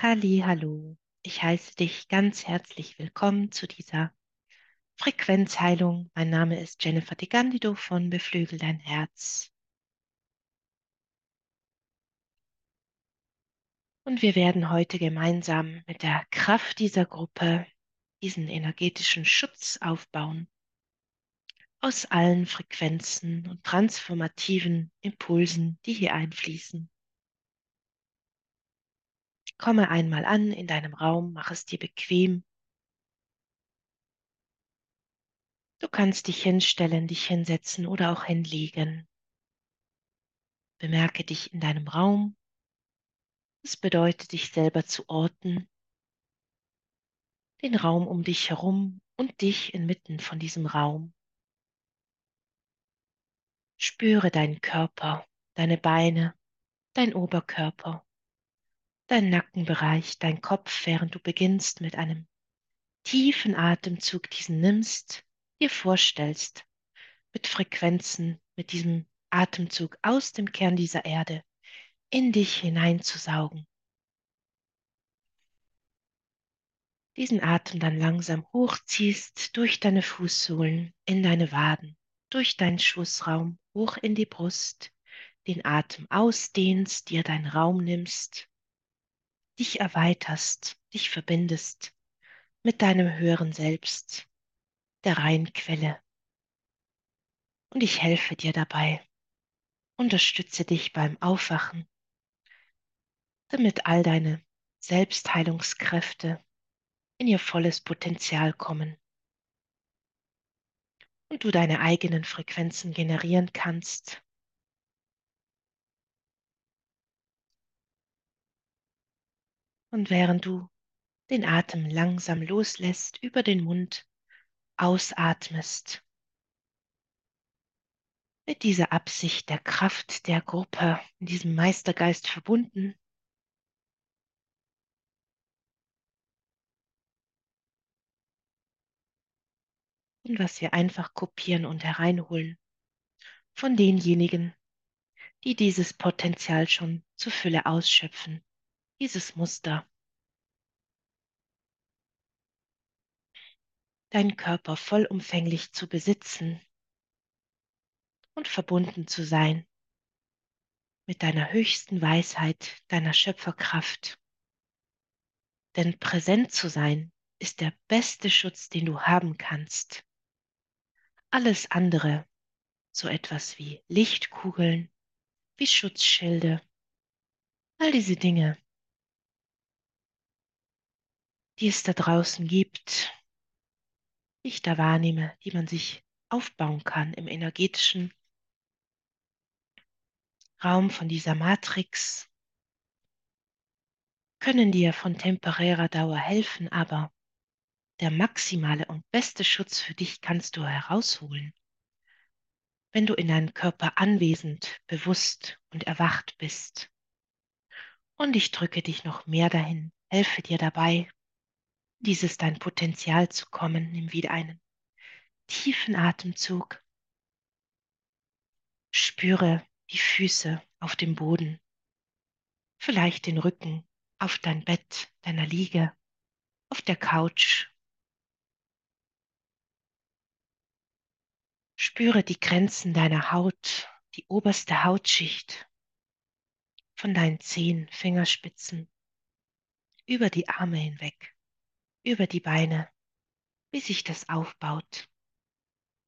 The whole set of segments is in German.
Halli, hallo. Ich heiße dich ganz herzlich willkommen zu dieser Frequenzheilung. Mein Name ist Jennifer De Gandido von Beflügel dein Herz. Und wir werden heute gemeinsam mit der Kraft dieser Gruppe diesen energetischen Schutz aufbauen aus allen Frequenzen und transformativen Impulsen, die hier einfließen. Komme einmal an in deinem Raum, mach es dir bequem. Du kannst dich hinstellen, dich hinsetzen oder auch hinlegen. Bemerke dich in deinem Raum. Es bedeutet, dich selber zu orten, den Raum um dich herum und dich inmitten von diesem Raum. Spüre deinen Körper, deine Beine, dein Oberkörper dein Nackenbereich, dein Kopf, während du beginnst mit einem tiefen Atemzug diesen nimmst, dir vorstellst, mit Frequenzen, mit diesem Atemzug aus dem Kern dieser Erde in dich hineinzusaugen. Diesen Atem dann langsam hochziehst durch deine Fußsohlen in deine Waden, durch deinen Schussraum hoch in die Brust, den Atem ausdehnst, dir deinen Raum nimmst dich erweiterst, dich verbindest mit deinem höheren Selbst, der reinen Quelle. Und ich helfe dir dabei, unterstütze dich beim Aufwachen, damit all deine Selbstheilungskräfte in ihr volles Potenzial kommen. Und du deine eigenen Frequenzen generieren kannst Und während du den Atem langsam loslässt, über den Mund ausatmest, mit dieser Absicht der Kraft der Gruppe, in diesem Meistergeist verbunden, und was wir einfach kopieren und hereinholen von denjenigen, die dieses Potenzial schon zur Fülle ausschöpfen dieses Muster. Deinen Körper vollumfänglich zu besitzen und verbunden zu sein mit deiner höchsten Weisheit, deiner Schöpferkraft. Denn präsent zu sein ist der beste Schutz, den du haben kannst. Alles andere, so etwas wie Lichtkugeln, wie Schutzschilde, all diese Dinge die es da draußen gibt, die ich da wahrnehme, die man sich aufbauen kann im energetischen Raum von dieser Matrix, können dir von temporärer Dauer helfen, aber der maximale und beste Schutz für dich kannst du herausholen, wenn du in deinem Körper anwesend, bewusst und erwacht bist. Und ich drücke dich noch mehr dahin, helfe dir dabei, dieses dein Potenzial zu kommen. Nimm wieder einen tiefen Atemzug. Spüre die Füße auf dem Boden, vielleicht den Rücken auf dein Bett, deiner Liege, auf der Couch. Spüre die Grenzen deiner Haut, die oberste Hautschicht von deinen Zehen, Fingerspitzen über die Arme hinweg über die Beine, wie sich das aufbaut.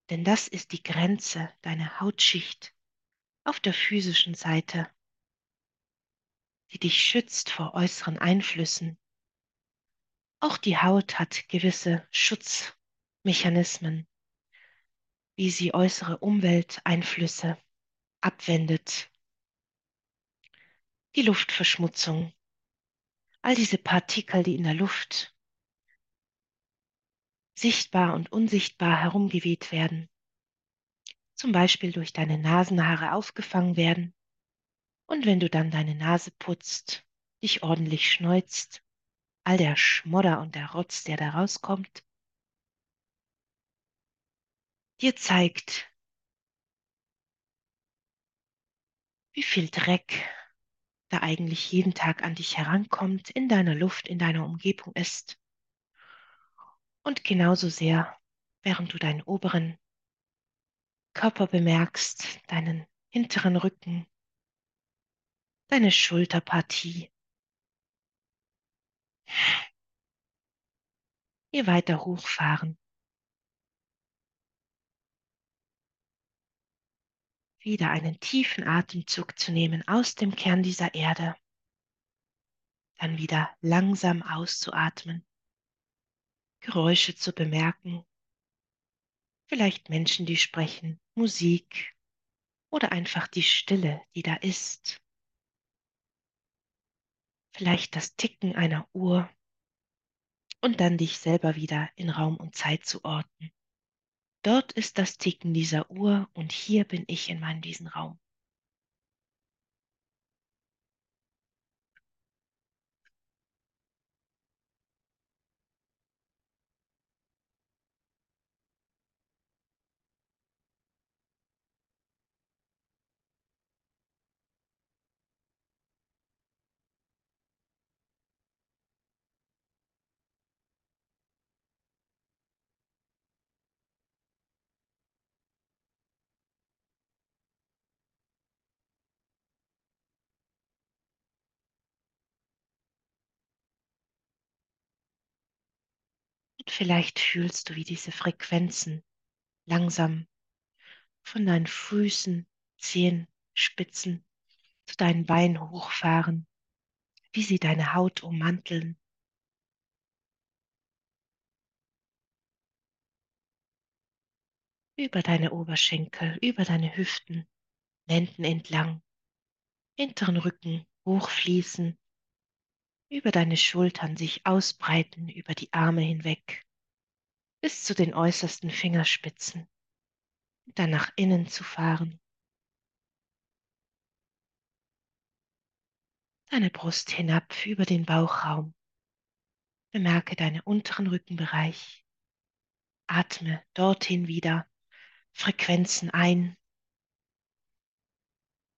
Denn das ist die Grenze deiner Hautschicht auf der physischen Seite, die dich schützt vor äußeren Einflüssen. Auch die Haut hat gewisse Schutzmechanismen, wie sie äußere Umwelteinflüsse abwendet. Die Luftverschmutzung, all diese Partikel, die in der Luft sichtbar und unsichtbar herumgeweht werden, zum Beispiel durch deine Nasenhaare aufgefangen werden und wenn du dann deine Nase putzt, dich ordentlich schneuzt, all der Schmodder und der Rotz, der da rauskommt, dir zeigt, wie viel Dreck da eigentlich jeden Tag an dich herankommt, in deiner Luft, in deiner Umgebung ist. Und genauso sehr, während du deinen oberen Körper bemerkst, deinen hinteren Rücken, deine Schulterpartie. Hier weiter hochfahren. Wieder einen tiefen Atemzug zu nehmen aus dem Kern dieser Erde. Dann wieder langsam auszuatmen. Geräusche zu bemerken. Vielleicht Menschen, die sprechen, Musik oder einfach die Stille, die da ist. Vielleicht das Ticken einer Uhr und dann dich selber wieder in Raum und Zeit zu orten. Dort ist das Ticken dieser Uhr und hier bin ich in meinem diesen Und vielleicht fühlst du, wie diese Frequenzen langsam von deinen Füßen, Zehenspitzen zu deinen Beinen hochfahren, wie sie deine Haut ummanteln. Über deine Oberschenkel, über deine Hüften, Lenden entlang, hinteren Rücken hochfließen, über deine Schultern sich ausbreiten, über die Arme hinweg, bis zu den äußersten Fingerspitzen, dann nach innen zu fahren. Deine Brust hinab über den Bauchraum. Bemerke deinen unteren Rückenbereich. Atme dorthin wieder Frequenzen ein.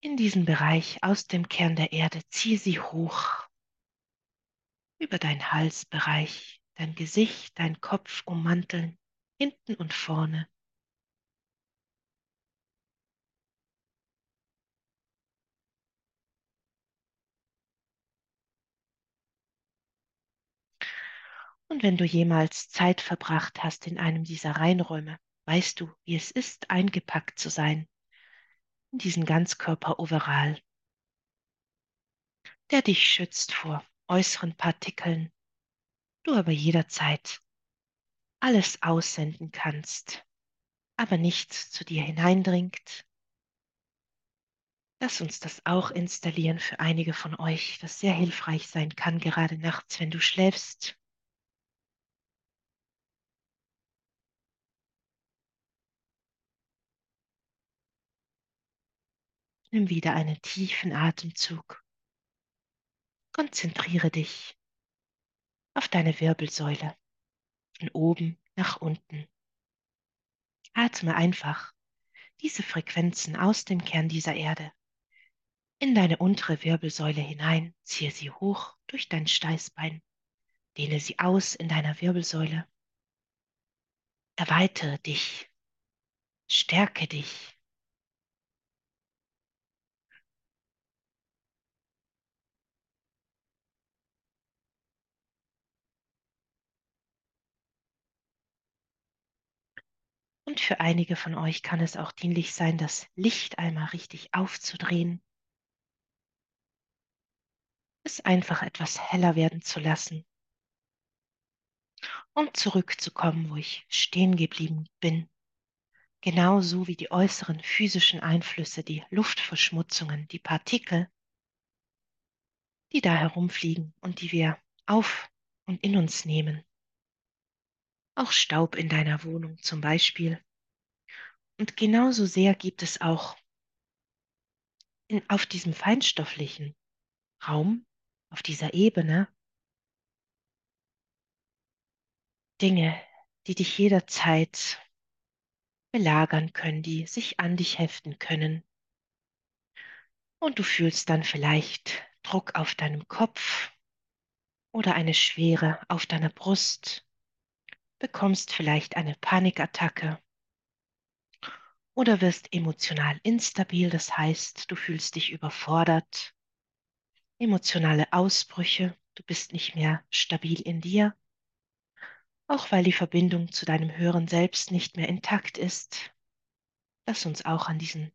In diesen Bereich aus dem Kern der Erde ziehe sie hoch über deinen Halsbereich, dein Gesicht, dein Kopf ummanteln, hinten und vorne. Und wenn du jemals Zeit verbracht hast in einem dieser Reinräume, weißt du, wie es ist, eingepackt zu sein in diesen Ganzkörper-Overall, der dich schützt vor äußeren Partikeln, du aber jederzeit alles aussenden kannst, aber nichts zu dir hineindringt. Lass uns das auch installieren für einige von euch, das sehr hilfreich sein kann, gerade nachts, wenn du schläfst. Nimm wieder einen tiefen Atemzug. Konzentriere dich auf deine Wirbelsäule, von oben nach unten. Atme einfach diese Frequenzen aus dem Kern dieser Erde in deine untere Wirbelsäule hinein, ziehe sie hoch durch dein Steißbein, dehne sie aus in deiner Wirbelsäule, erweitere dich, stärke dich. Und für einige von euch kann es auch dienlich sein, das Licht einmal richtig aufzudrehen, es einfach etwas heller werden zu lassen, um zurückzukommen, wo ich stehen geblieben bin. Genauso wie die äußeren physischen Einflüsse, die Luftverschmutzungen, die Partikel, die da herumfliegen und die wir auf und in uns nehmen. Auch Staub in deiner Wohnung zum Beispiel. Und genauso sehr gibt es auch in, auf diesem feinstofflichen Raum, auf dieser Ebene, Dinge, die dich jederzeit belagern können, die sich an dich heften können. Und du fühlst dann vielleicht Druck auf deinem Kopf oder eine Schwere auf deiner Brust, bekommst vielleicht eine Panikattacke oder wirst emotional instabil, das heißt, du fühlst dich überfordert, emotionale Ausbrüche, du bist nicht mehr stabil in dir, auch weil die Verbindung zu deinem höheren Selbst nicht mehr intakt ist. Lass uns auch an diesen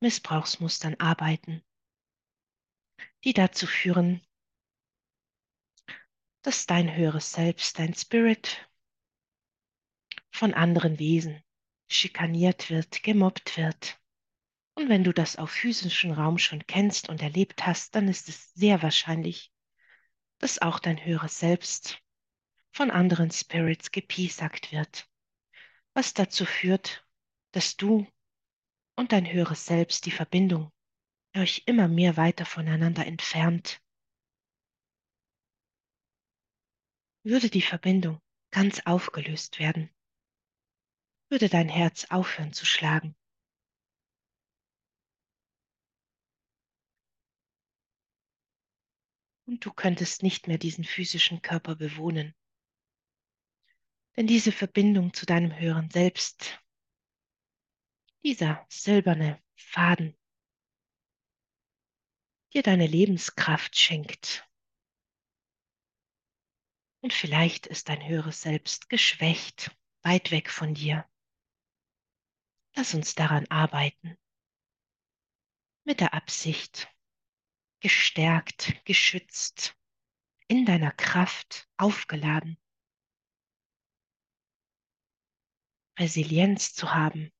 Missbrauchsmustern arbeiten, die dazu führen, dass dein höheres Selbst, dein Spirit von anderen Wesen schikaniert wird, gemobbt wird. Und wenn du das auf physischem Raum schon kennst und erlebt hast, dann ist es sehr wahrscheinlich, dass auch dein höheres Selbst von anderen Spirits gepiesackt wird, was dazu führt, dass du und dein höheres Selbst die Verbindung euch immer mehr weiter voneinander entfernt. Würde die Verbindung ganz aufgelöst werden, würde dein Herz aufhören zu schlagen. Und du könntest nicht mehr diesen physischen Körper bewohnen. Denn diese Verbindung zu deinem höheren Selbst, dieser silberne Faden, dir deine Lebenskraft schenkt. Und vielleicht ist dein höheres Selbst geschwächt, weit weg von dir. Lass uns daran arbeiten. Mit der Absicht, gestärkt, geschützt, in deiner Kraft aufgeladen, Resilienz zu haben.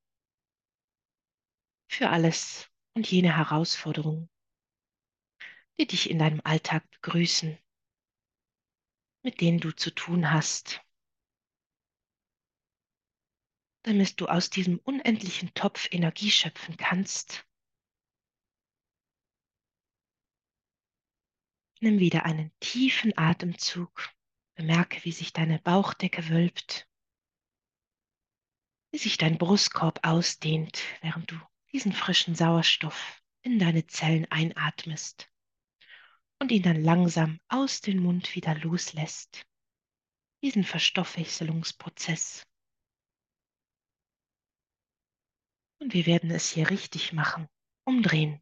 Für alles und jene Herausforderungen, die dich in deinem Alltag begrüßen, mit denen du zu tun hast, damit du aus diesem unendlichen Topf Energie schöpfen kannst. Nimm wieder einen tiefen Atemzug. Bemerke, wie sich deine Bauchdecke wölbt, wie sich dein Brustkorb ausdehnt, während du diesen frischen Sauerstoff in deine Zellen einatmest und ihn dann langsam aus dem Mund wieder loslässt. Diesen Verstoffwechselungsprozess. Und wir werden es hier richtig machen. Umdrehen.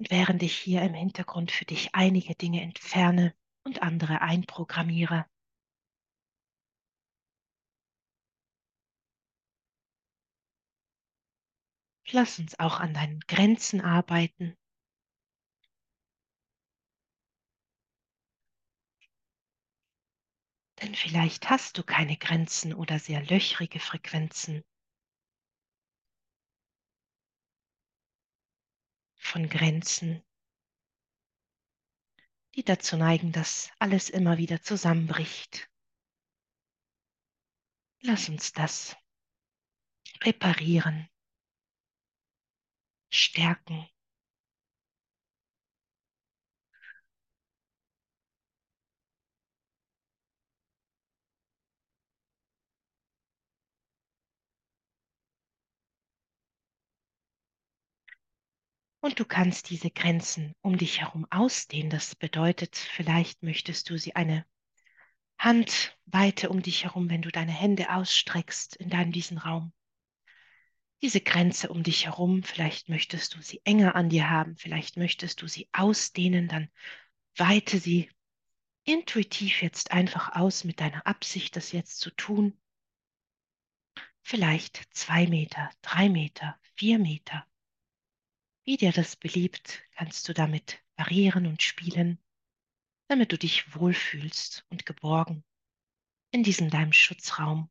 Und während ich hier im Hintergrund für dich einige Dinge entferne und andere einprogrammiere, lass uns auch an deinen Grenzen arbeiten. Denn vielleicht hast du keine Grenzen oder sehr löchrige Frequenzen von Grenzen, die dazu neigen, dass alles immer wieder zusammenbricht. Lass uns das reparieren, stärken. Und du kannst diese Grenzen um dich herum ausdehnen. Das bedeutet, vielleicht möchtest du sie eine Handweite um dich herum, wenn du deine Hände ausstreckst in deinem diesen Raum. Diese Grenze um dich herum, vielleicht möchtest du sie enger an dir haben, vielleicht möchtest du sie ausdehnen, dann weite sie intuitiv jetzt einfach aus mit deiner Absicht, das jetzt zu tun. Vielleicht zwei Meter, drei Meter, vier Meter. Wie dir das beliebt, kannst du damit variieren und spielen, damit du dich wohlfühlst und geborgen. in diesem deinem Schutzraum.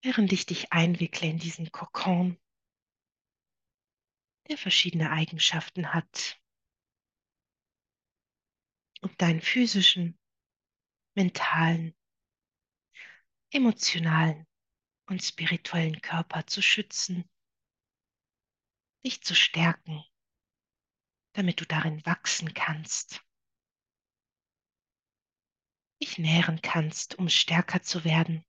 Während ich dich einwickle in diesen Kokon, der verschiedene Eigenschaften hat, um deinen physischen, mentalen, emotionalen und spirituellen Körper zu schützen, dich zu stärken, damit du darin wachsen kannst, dich nähren kannst, um stärker zu werden.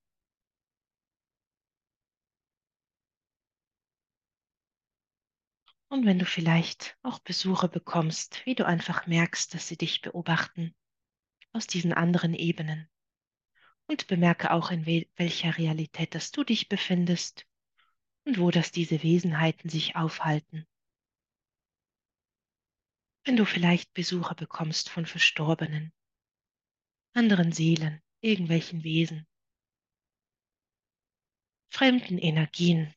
Und wenn du vielleicht auch Besuche bekommst, wie du einfach merkst, dass sie dich beobachten aus diesen anderen Ebenen. Und bemerke auch, in welcher Realität dass du dich befindest und wo dass diese Wesenheiten sich aufhalten. Wenn du vielleicht Besuche bekommst von Verstorbenen, anderen Seelen, irgendwelchen Wesen, fremden Energien,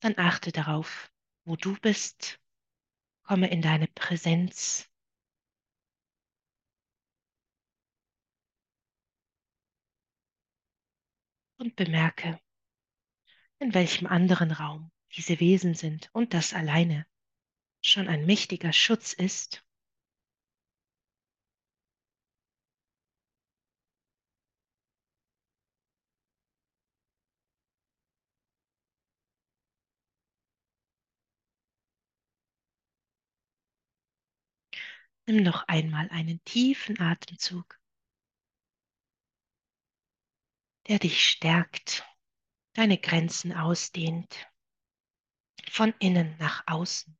dann achte darauf, wo du bist, komme in deine Präsenz. Und bemerke, in welchem anderen Raum diese Wesen sind und das alleine schon ein mächtiger Schutz ist. Nimm noch einmal einen tiefen Atemzug, der dich stärkt, deine Grenzen ausdehnt, von innen nach außen.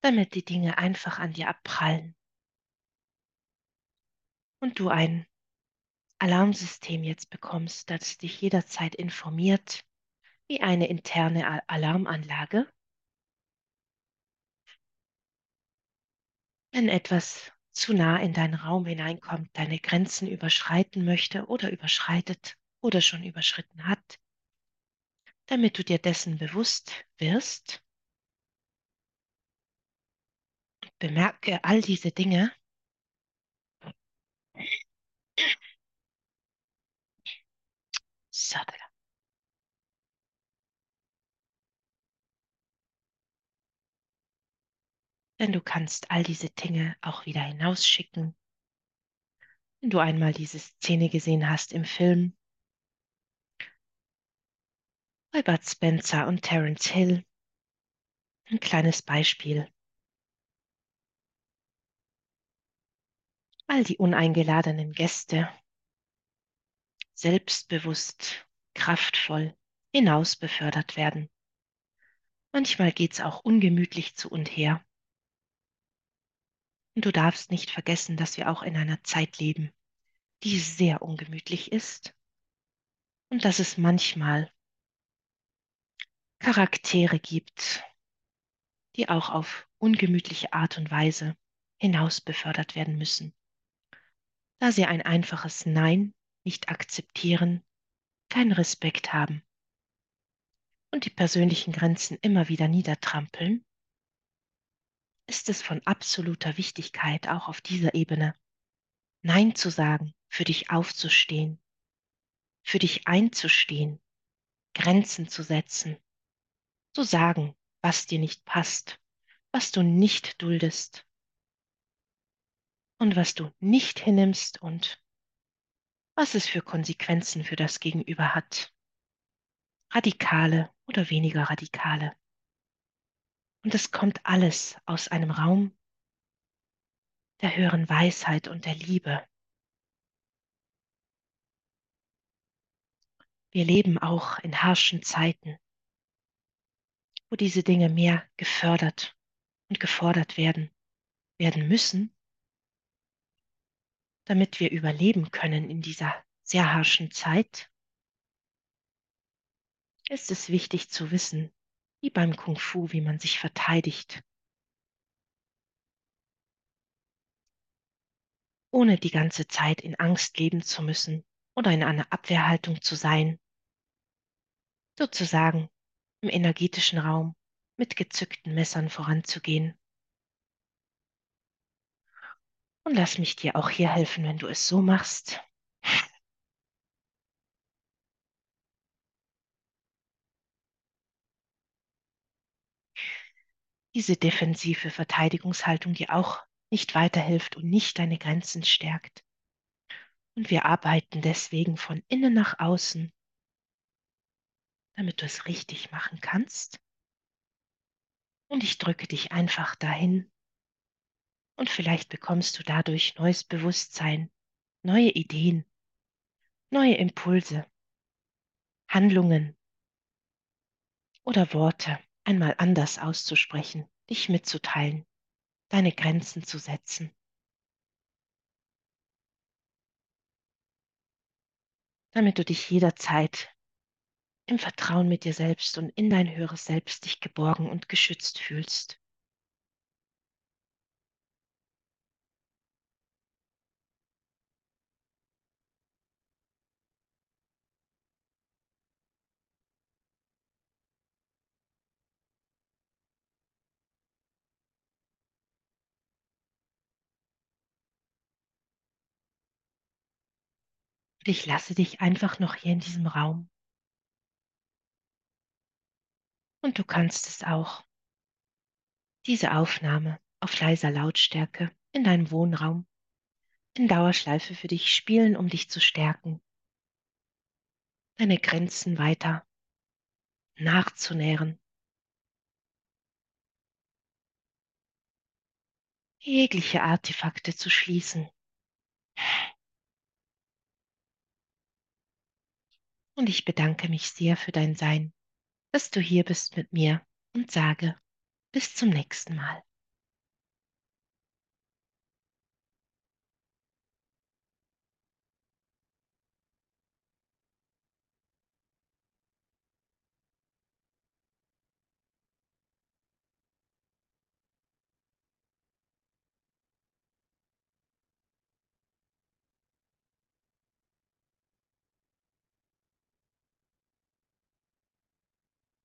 Damit die Dinge einfach an dir abprallen und du ein Alarmsystem jetzt bekommst, das dich jederzeit informiert, wie eine interne Alarmanlage. Wenn etwas zu nah in deinen Raum hineinkommt, deine Grenzen überschreiten möchte oder überschreitet oder schon überschritten hat, damit du dir dessen bewusst wirst bemerke all diese Dinge. Sadhana. Denn du kannst all diese Dinge auch wieder hinausschicken. Wenn du einmal diese Szene gesehen hast im Film bei Bud Spencer und Terence Hill, ein kleines Beispiel. All die uneingeladenen Gäste selbstbewusst, kraftvoll hinaus befördert werden. Manchmal geht's auch ungemütlich zu und her. Und du darfst nicht vergessen, dass wir auch in einer Zeit leben, die sehr ungemütlich ist und dass es manchmal Charaktere gibt, die auch auf ungemütliche Art und Weise hinaus befördert werden müssen da sie ein einfaches Nein nicht akzeptieren, keinen Respekt haben und die persönlichen Grenzen immer wieder niedertrampeln, ist es von absoluter Wichtigkeit, auch auf dieser Ebene Nein zu sagen, für dich aufzustehen, für dich einzustehen, Grenzen zu setzen, zu sagen, was dir nicht passt, was du nicht duldest und was du nicht hinnimmst und was es für Konsequenzen für das Gegenüber hat. Radikale oder weniger radikale. Und es kommt alles aus einem Raum der höheren Weisheit und der Liebe. Wir leben auch in harschen Zeiten, wo diese Dinge mehr gefördert und gefordert werden, werden müssen, damit wir überleben können in dieser sehr harschen Zeit, ist es wichtig zu wissen, wie beim Kung Fu, wie man sich verteidigt, ohne die ganze Zeit in Angst leben zu müssen oder in einer Abwehrhaltung zu sein, sozusagen im energetischen Raum mit gezückten Messern voranzugehen. Und lass mich dir auch hier helfen, wenn du es so machst. Diese defensive Verteidigungshaltung dir auch nicht weiterhilft und nicht deine Grenzen stärkt. Und wir arbeiten deswegen von innen nach außen, damit du es richtig machen kannst. Und ich drücke dich einfach dahin. Und vielleicht bekommst du dadurch neues Bewusstsein, neue Ideen, neue Impulse, Handlungen oder Worte einmal anders auszusprechen, dich mitzuteilen, deine Grenzen zu setzen. damit du dich jederzeit im Vertrauen mit dir selbst und in dein höheres Selbst dich geborgen und geschützt fühlst. Und ich lasse dich einfach noch hier in diesem Raum. Und du kannst es auch. Diese Aufnahme auf leiser Lautstärke in deinem Wohnraum in Dauerschleife für dich spielen, um dich zu stärken, deine Grenzen weiter nachzunähren, jegliche Artefakte zu schließen. Und ich bedanke mich sehr für dein Sein, dass du hier bist mit mir und sage bis zum nächsten Mal.